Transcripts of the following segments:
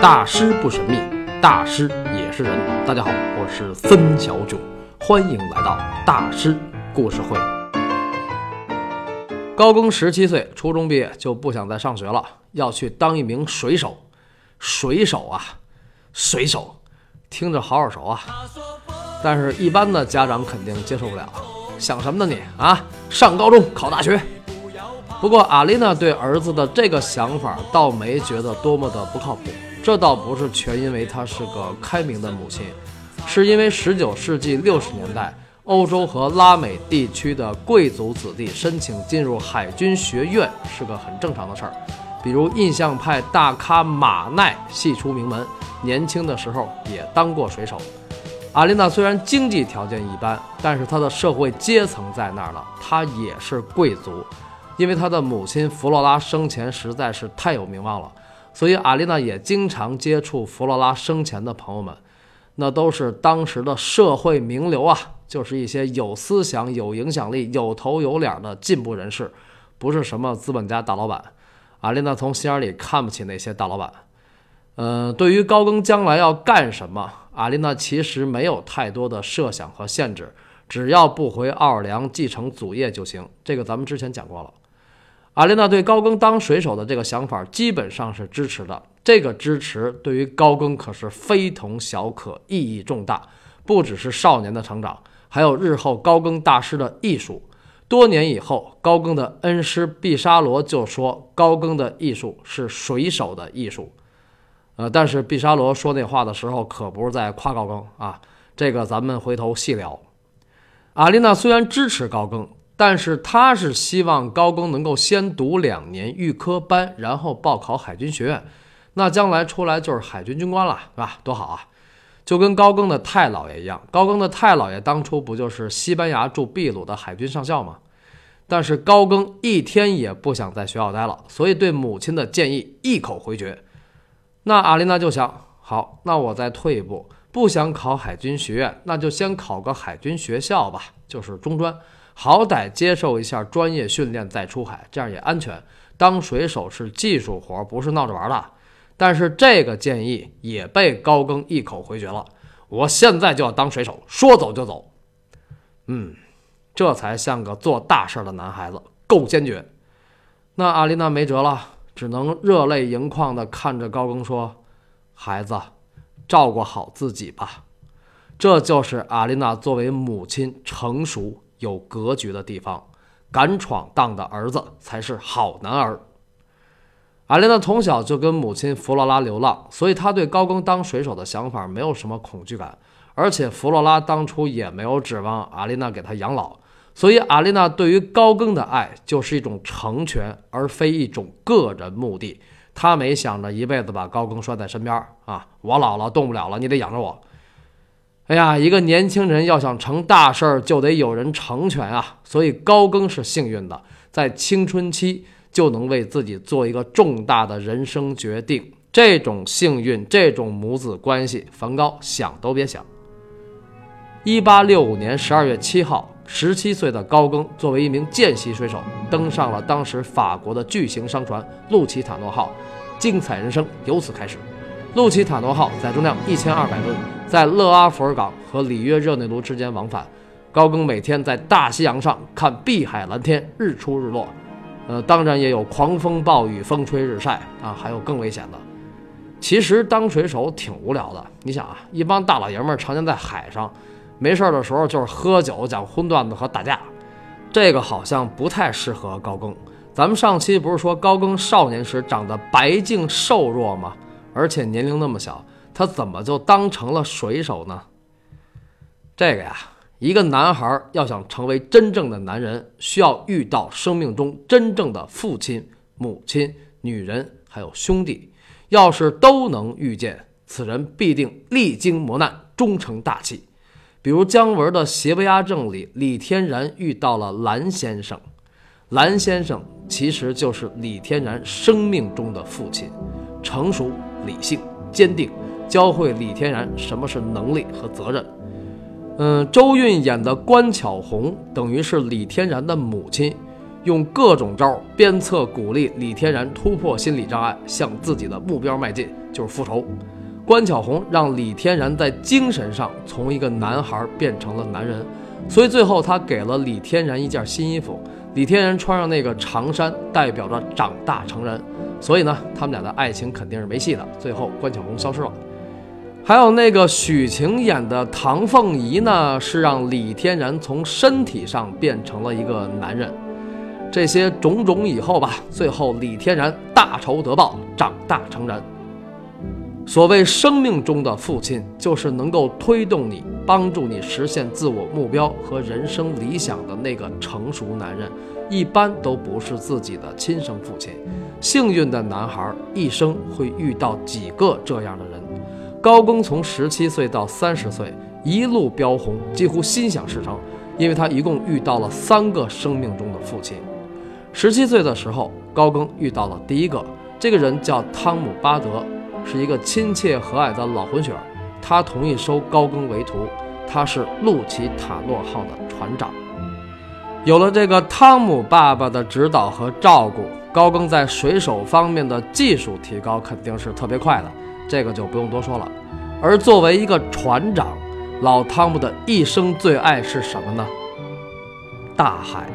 大师不神秘，大师也是人。大家好，我是森小九，欢迎来到大师故事会。高更十七岁，初中毕业就不想再上学了，要去当一名水手。水手啊，水手，听着好耳熟啊！但是，一般的家长肯定接受不了。想什么呢你啊？上高中考大学？不过，阿丽娜对儿子的这个想法倒没觉得多么的不靠谱。这倒不是全因为她是个开明的母亲，是因为19世纪60年代，欧洲和拉美地区的贵族子弟申请进入海军学院是个很正常的事儿。比如印象派大咖马奈系出名门，年轻的时候也当过水手。阿琳娜虽然经济条件一般，但是她的社会阶层在那儿呢，她也是贵族。因为她的母亲弗洛拉生前实在是太有名望了，所以阿丽娜也经常接触弗罗拉生前的朋友们，那都是当时的社会名流啊，就是一些有思想、有影响力、有头有脸的进步人士，不是什么资本家大老板。阿丽娜从心眼里看不起那些大老板。呃，对于高更将来要干什么，阿丽娜其实没有太多的设想和限制，只要不回奥尔良继承祖业就行。这个咱们之前讲过了。阿琳娜对高更当水手的这个想法基本上是支持的，这个支持对于高更可是非同小可，意义重大。不只是少年的成长，还有日后高更大师的艺术。多年以后，高更的恩师毕沙罗就说，高更的艺术是水手的艺术。呃，但是毕沙罗说那话的时候，可不是在夸高更啊。这个咱们回头细聊。阿丽娜虽然支持高更。但是他是希望高更能够先读两年预科班，然后报考海军学院，那将来出来就是海军军官了，是吧？多好啊！就跟高更的太姥爷一样，高更的太姥爷当初不就是西班牙驻秘鲁的海军上校吗？但是高更一天也不想在学校待了，所以对母亲的建议一口回绝。那阿丽娜就想，好，那我再退一步，不想考海军学院，那就先考个海军学校吧，就是中专。好歹接受一下专业训练再出海，这样也安全。当水手是技术活，不是闹着玩的。但是这个建议也被高更一口回绝了。我现在就要当水手，说走就走。嗯，这才像个做大事的男孩子，够坚决。那阿丽娜没辙了，只能热泪盈眶地看着高更说：“孩子，照顾好自己吧。”这就是阿丽娜作为母亲成熟。有格局的地方，敢闯荡的儿子才是好男儿。阿莲娜从小就跟母亲弗罗拉流浪，所以她对高更当水手的想法没有什么恐惧感。而且弗罗拉当初也没有指望阿丽娜给他养老，所以阿丽娜对于高更的爱就是一种成全，而非一种个人目的。她没想着一辈子把高更拴在身边啊，我老了动不了了，你得养着我。哎呀，一个年轻人要想成大事儿，就得有人成全啊！所以高更是幸运的，在青春期就能为自己做一个重大的人生决定。这种幸运，这种母子关系，梵高想都别想。一八六五年十二月七号，十七岁的高更作为一名见习水手，登上了当时法国的巨型商船“路奇塔诺号”，精彩人生由此开始。路奇塔诺号载重量一千二百吨，在勒阿弗尔港和里约热内卢之间往返。高更每天在大西洋上看碧海蓝天，日出日落。呃，当然也有狂风暴雨、风吹日晒啊，还有更危险的。其实当水手挺无聊的。你想啊，一帮大老爷们儿常年在海上，没事儿的时候就是喝酒、讲荤段子和打架。这个好像不太适合高更。咱们上期不是说高更少年时长得白净瘦弱吗？而且年龄那么小，他怎么就当成了水手呢？这个呀，一个男孩要想成为真正的男人，需要遇到生命中真正的父亲、母亲、女人，还有兄弟。要是都能遇见，此人必定历经磨难，终成大器。比如姜文的《邪不压正》里，李天然遇到了蓝先生，蓝先生其实就是李天然生命中的父亲，成熟。理性、坚定，教会李天然什么是能力和责任。嗯，周韵演的关巧红等于是李天然的母亲，用各种招鞭策鼓励李天然突破心理障碍，向自己的目标迈进，就是复仇。关巧红让李天然在精神上从一个男孩变成了男人，所以最后他给了李天然一件新衣服，李天然穿上那个长衫，代表着长大成人。所以呢，他们俩的爱情肯定是没戏的。最后，关巧红消失了。还有那个许晴演的唐凤仪呢，是让李天然从身体上变成了一个男人。这些种种以后吧，最后李天然大仇得报，长大成人。所谓生命中的父亲，就是能够推动你、帮助你实现自我目标和人生理想的那个成熟男人，一般都不是自己的亲生父亲。幸运的男孩一生会遇到几个这样的人。高更从十七岁到三十岁一路飙红，几乎心想事成，因为他一共遇到了三个生命中的父亲。十七岁的时候，高更遇到了第一个，这个人叫汤姆·巴德，是一个亲切和蔼的老混血儿。他同意收高更为徒，他是路奇塔诺号的船长。有了这个汤姆爸爸的指导和照顾。高更在水手方面的技术提高肯定是特别快的，这个就不用多说了。而作为一个船长，老汤姆的一生最爱是什么呢？大海。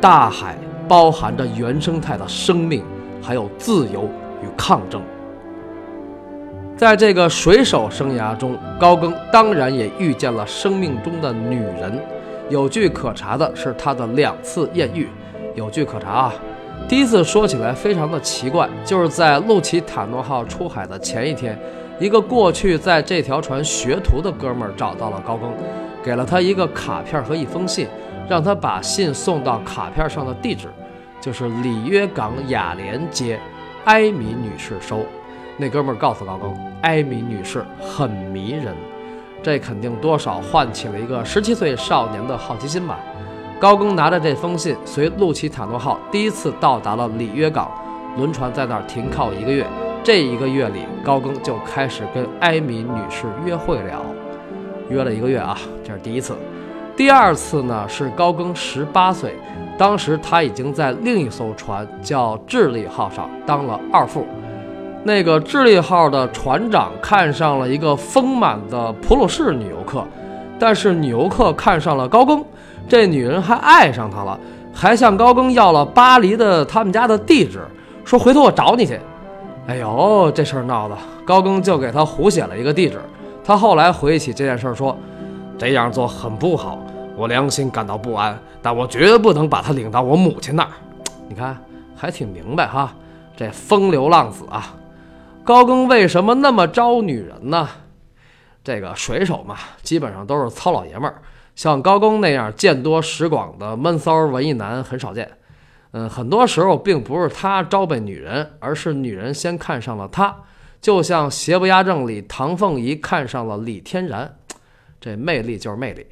大海包含着原生态的生命，还有自由与抗争。在这个水手生涯中，高更当然也遇见了生命中的女人。有据可查的是他的两次艳遇。有据可查啊。第一次说起来非常的奇怪，就是在路奇塔诺号出海的前一天，一个过去在这条船学徒的哥们儿找到了高更，给了他一个卡片和一封信，让他把信送到卡片上的地址，就是里约港雅莲街，埃米女士收。那哥们儿告诉高更，埃米女士很迷人，这肯定多少唤起了一个十七岁少年的好奇心吧。高更拿着这封信，随路奇塔诺号第一次到达了里约港，轮船在那儿停靠一个月。这一个月里，高更就开始跟埃米女士约会了，约了一个月啊，这是第一次。第二次呢，是高更十八岁，当时他已经在另一艘船叫智利号上当了二副。那个智利号的船长看上了一个丰满的普鲁士女游客，但是女游客看上了高更。这女人还爱上他了，还向高更要了巴黎的他们家的地址，说回头我找你去。哎呦，这事儿闹的，高更就给他胡写了一个地址。他后来回忆起这件事儿，说这样做很不好，我良心感到不安，但我绝不能把他领到我母亲那儿。你看，还挺明白哈，这风流浪子啊。高更为什么那么招女人呢？这个水手嘛，基本上都是糙老爷们儿。像高更那样见多识广的闷骚文艺男很少见，嗯，很多时候并不是他招被女人，而是女人先看上了他。就像《邪不压正》里唐凤仪看上了李天然，这魅力就是魅力。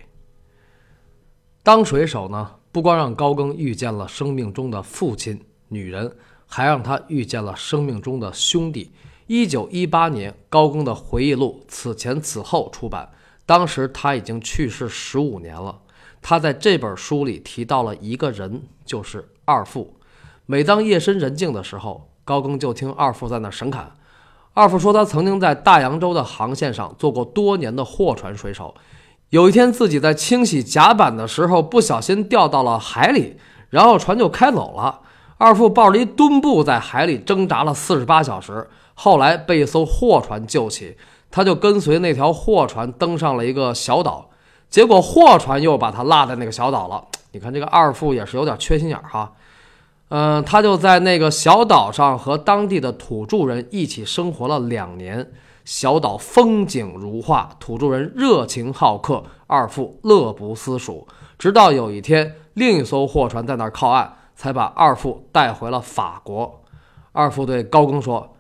当水手呢，不光让高更遇见了生命中的父亲女人，还让他遇见了生命中的兄弟。一九一八年，高更的回忆录《此前此后》出版。当时他已经去世十五年了。他在这本书里提到了一个人，就是二副。每当夜深人静的时候，高更就听二副在那神侃。二副说，他曾经在大洋洲的航线上做过多年的货船水手。有一天，自己在清洗甲板的时候，不小心掉到了海里，然后船就开走了。二副抱着一墩布在海里挣扎了四十八小时，后来被一艘货船救起。他就跟随那条货船登上了一个小岛，结果货船又把他落在那个小岛了。你看这个二副也是有点缺心眼儿哈。嗯，他就在那个小岛上和当地的土著人一起生活了两年。小岛风景如画，土著人热情好客，二副乐不思蜀。直到有一天，另一艘货船在那儿靠岸，才把二副带回了法国。二副对高更说：“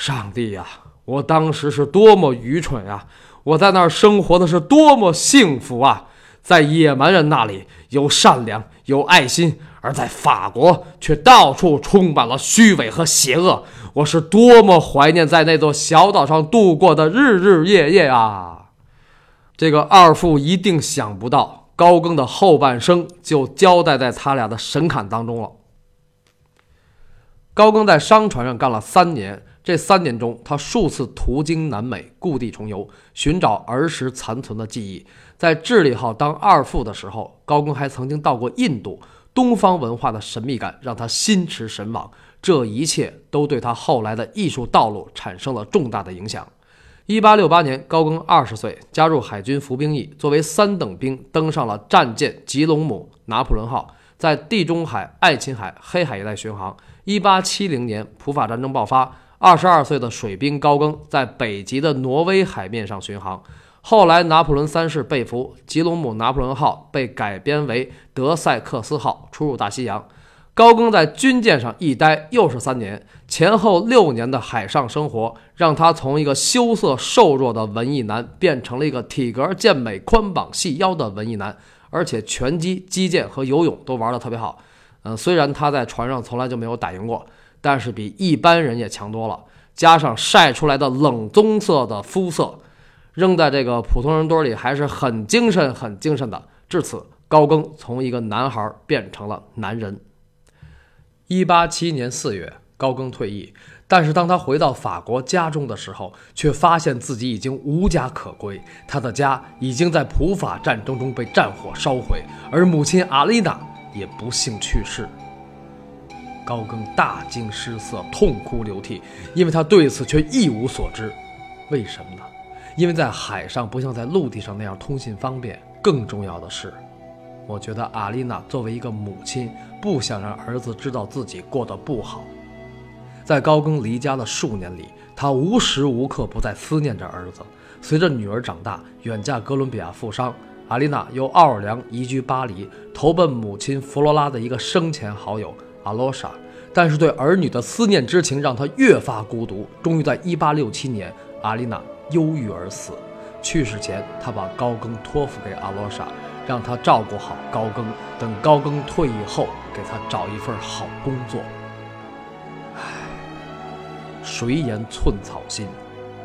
上帝呀！”我当时是多么愚蠢啊！我在那儿生活的是多么幸福啊！在野蛮人那里有善良有爱心，而在法国却到处充满了虚伪和邪恶。我是多么怀念在那座小岛上度过的日日夜夜啊！这个二副一定想不到，高更的后半生就交代在他俩的神侃当中了。高更在商船上干了三年，这三年中，他数次途经南美，故地重游，寻找儿时残存的记忆。在智利号当二副的时候，高更还曾经到过印度。东方文化的神秘感让他心驰神往，这一切都对他后来的艺术道路产生了重大的影响。一八六八年，高更二十岁，加入海军服兵役，作为三等兵登上了战舰吉隆姆拿破仑号，在地中海、爱琴海、黑海一带巡航。一八七零年，普法战争爆发，二十二岁的水兵高更在北极的挪威海面上巡航。后来，拿破仑三世被俘，吉隆姆拿破仑号被改编为德塞克斯号，出入大西洋。高更在军舰上一待又是三年，前后六年的海上生活，让他从一个羞涩瘦弱的文艺男，变成了一个体格健美、宽膀细腰的文艺男，而且拳击、击剑和游泳都玩得特别好。嗯，虽然他在船上从来就没有打赢过，但是比一般人也强多了。加上晒出来的冷棕色的肤色。扔在这个普通人堆里还是很精神、很精神的。至此，高更从一个男孩变成了男人。一八七年四月，高更退役，但是当他回到法国家中的时候，却发现自己已经无家可归。他的家已经在普法战争中被战火烧毁，而母亲阿丽娜也不幸去世。高更大惊失色，痛哭流涕，因为他对此却一无所知。为什么呢？因为在海上不像在陆地上那样通信方便，更重要的是，我觉得阿丽娜作为一个母亲，不想让儿子知道自己过得不好。在高更离家的数年里，他无时无刻不在思念着儿子。随着女儿长大，远嫁哥伦比亚富商，阿丽娜由奥尔良移居巴黎，投奔母亲弗罗拉的一个生前好友阿罗莎。但是对儿女的思念之情让他越发孤独。终于在1867年，阿丽娜。忧郁而死，去世前，他把高更托付给阿罗莎，让他照顾好高更，等高更退役后，给他找一份好工作。唉，谁言寸草心，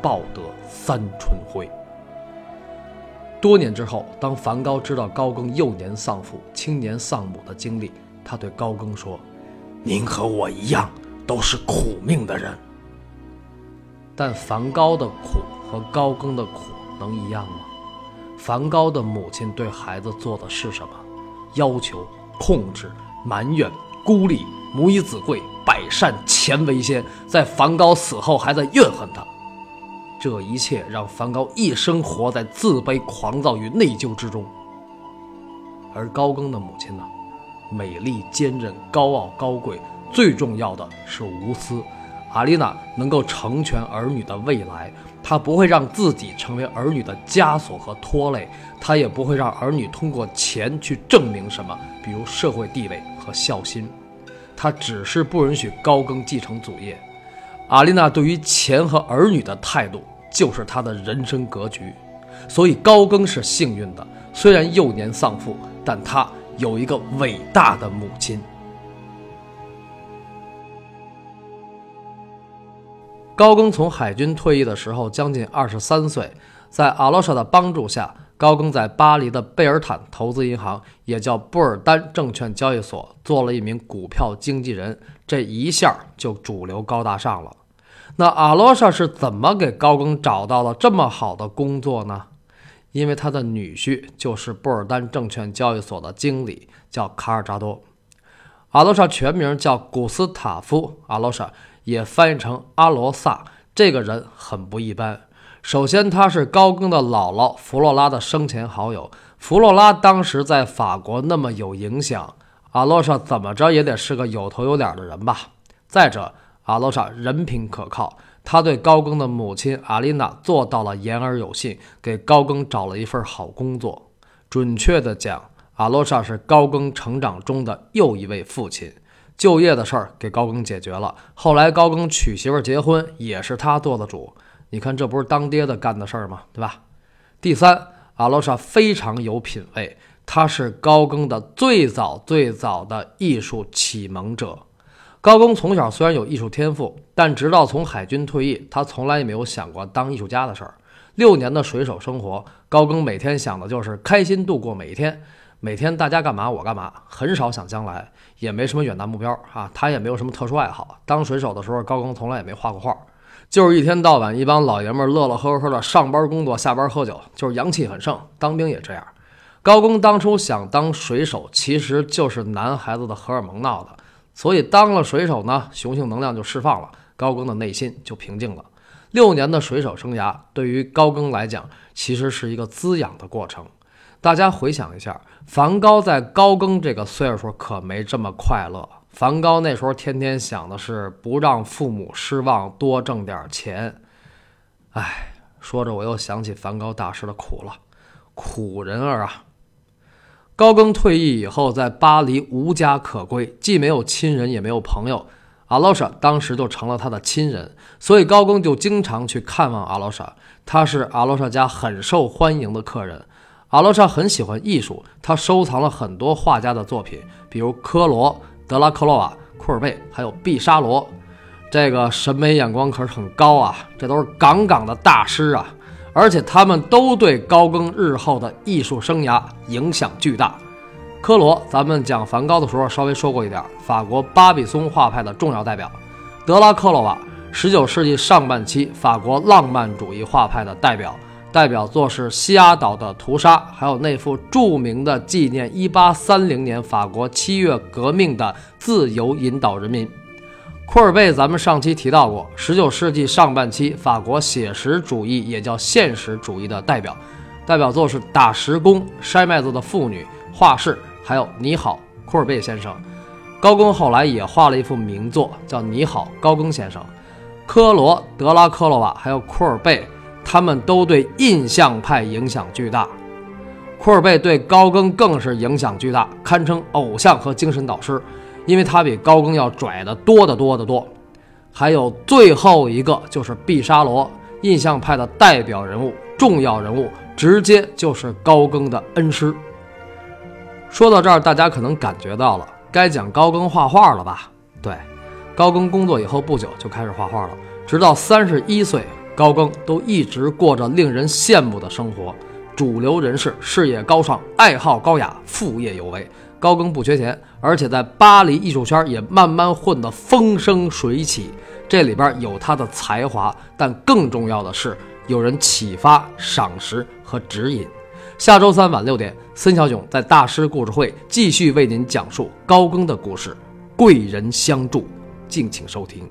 报得三春晖。多年之后，当梵高知道高更幼年丧父、青年丧母的经历，他对高更说：“您和我一样，都是苦命的人。”但梵高的苦。和高更的苦能一样吗？梵高的母亲对孩子做的是什么？要求、控制、埋怨、孤立，母以子贵，百善钱为先。在梵高死后，还在怨恨他。这一切让梵高一生活在自卑、狂躁与内疚之中。而高更的母亲呢？美丽、坚韧、高傲、高贵，最重要的是无私。阿丽娜能够成全儿女的未来。她不会让自己成为儿女的枷锁和拖累，她也不会让儿女通过钱去证明什么，比如社会地位和孝心。她只是不允许高更继承祖业。阿丽娜对于钱和儿女的态度，就是她的人生格局。所以高更是幸运的，虽然幼年丧父，但他有一个伟大的母亲。高更从海军退役的时候将近二十三岁，在阿罗莎的帮助下，高更在巴黎的贝尔坦投资银行，也叫布尔丹证券交易所，做了一名股票经纪人。这一下就主流高大上了。那阿罗莎是怎么给高更找到了这么好的工作呢？因为他的女婿就是布尔丹证券交易所的经理，叫卡尔扎多。阿罗莎全名叫古斯塔夫·阿罗莎。也翻译成阿罗萨，这个人很不一般。首先，他是高更的姥姥弗洛拉的生前好友。弗洛拉当时在法国那么有影响，阿罗莎怎么着也得是个有头有脸的人吧？再者，阿罗莎人品可靠，他对高更的母亲阿丽娜做到了言而有信，给高更找了一份好工作。准确的讲，阿罗莎是高更成长中的又一位父亲。就业的事儿给高更解决了，后来高更娶媳妇结婚也是他做的主。你看，这不是当爹的干的事儿吗？对吧？第三，阿罗莎非常有品位，他是高更的最早最早的艺术启蒙者。高更从小虽然有艺术天赋，但直到从海军退役，他从来也没有想过当艺术家的事儿。六年的水手生活，高更每天想的就是开心度过每一天。每天大家干嘛我干嘛，很少想将来，也没什么远大目标啊。他也没有什么特殊爱好。当水手的时候，高更从来也没画过画，就是一天到晚一帮老爷们乐乐呵呵的上班工作，下班喝酒，就是阳气很盛。当兵也这样。高更当初想当水手，其实就是男孩子的荷尔蒙闹的。所以当了水手呢，雄性能量就释放了，高更的内心就平静了。六年的水手生涯对于高更来讲，其实是一个滋养的过程。大家回想一下，梵高在高更这个岁数可没这么快乐。梵高那时候天天想的是不让父母失望，多挣点钱。哎，说着我又想起梵高大师的苦了，苦人儿啊！高更退役以后，在巴黎无家可归，既没有亲人，也没有朋友。阿罗莎当时就成了他的亲人，所以高更就经常去看望阿罗莎。他是阿罗莎家很受欢迎的客人。阿罗莎很喜欢艺术，他收藏了很多画家的作品，比如科罗、德拉克洛瓦、库尔贝，还有毕沙罗。这个审美眼光可是很高啊，这都是杠杠的大师啊。而且他们都对高更日后的艺术生涯影响巨大。科罗，咱们讲梵高的时候稍微说过一点，法国巴比松画派的重要代表；德拉克洛瓦，十九世纪上半期法国浪漫主义画派的代表，代表作是西雅岛的屠杀，还有那幅著名的纪念一八三零年法国七月革命的《自由引导人民》。库尔贝，咱们上期提到过，十九世纪上半期法国写实主义，也叫现实主义的代表，代表作是《打石工》《筛麦子的妇女》《画室》，还有《你好，库尔贝先生》。高更后来也画了一幅名作，叫《你好，高更先生》。科罗、德拉克洛瓦还有库尔贝，他们都对印象派影响巨大。库尔贝对高更更是影响巨大，堪称偶像和精神导师。因为他比高更要拽得多得多得多，还有最后一个就是毕沙罗，印象派的代表人物、重要人物，直接就是高更的恩师。说到这儿，大家可能感觉到了，该讲高更画画了吧？对，高更工作以后不久就开始画画了，直到三十一岁，高更都一直过着令人羡慕的生活，主流人士，事业高尚，爱好高雅，副业有为。高更不缺钱，而且在巴黎艺术圈也慢慢混得风生水起。这里边有他的才华，但更重要的是有人启发、赏识和指引。下周三晚六点，孙小囧在大师故事会继续为您讲述高更的故事，贵人相助，敬请收听。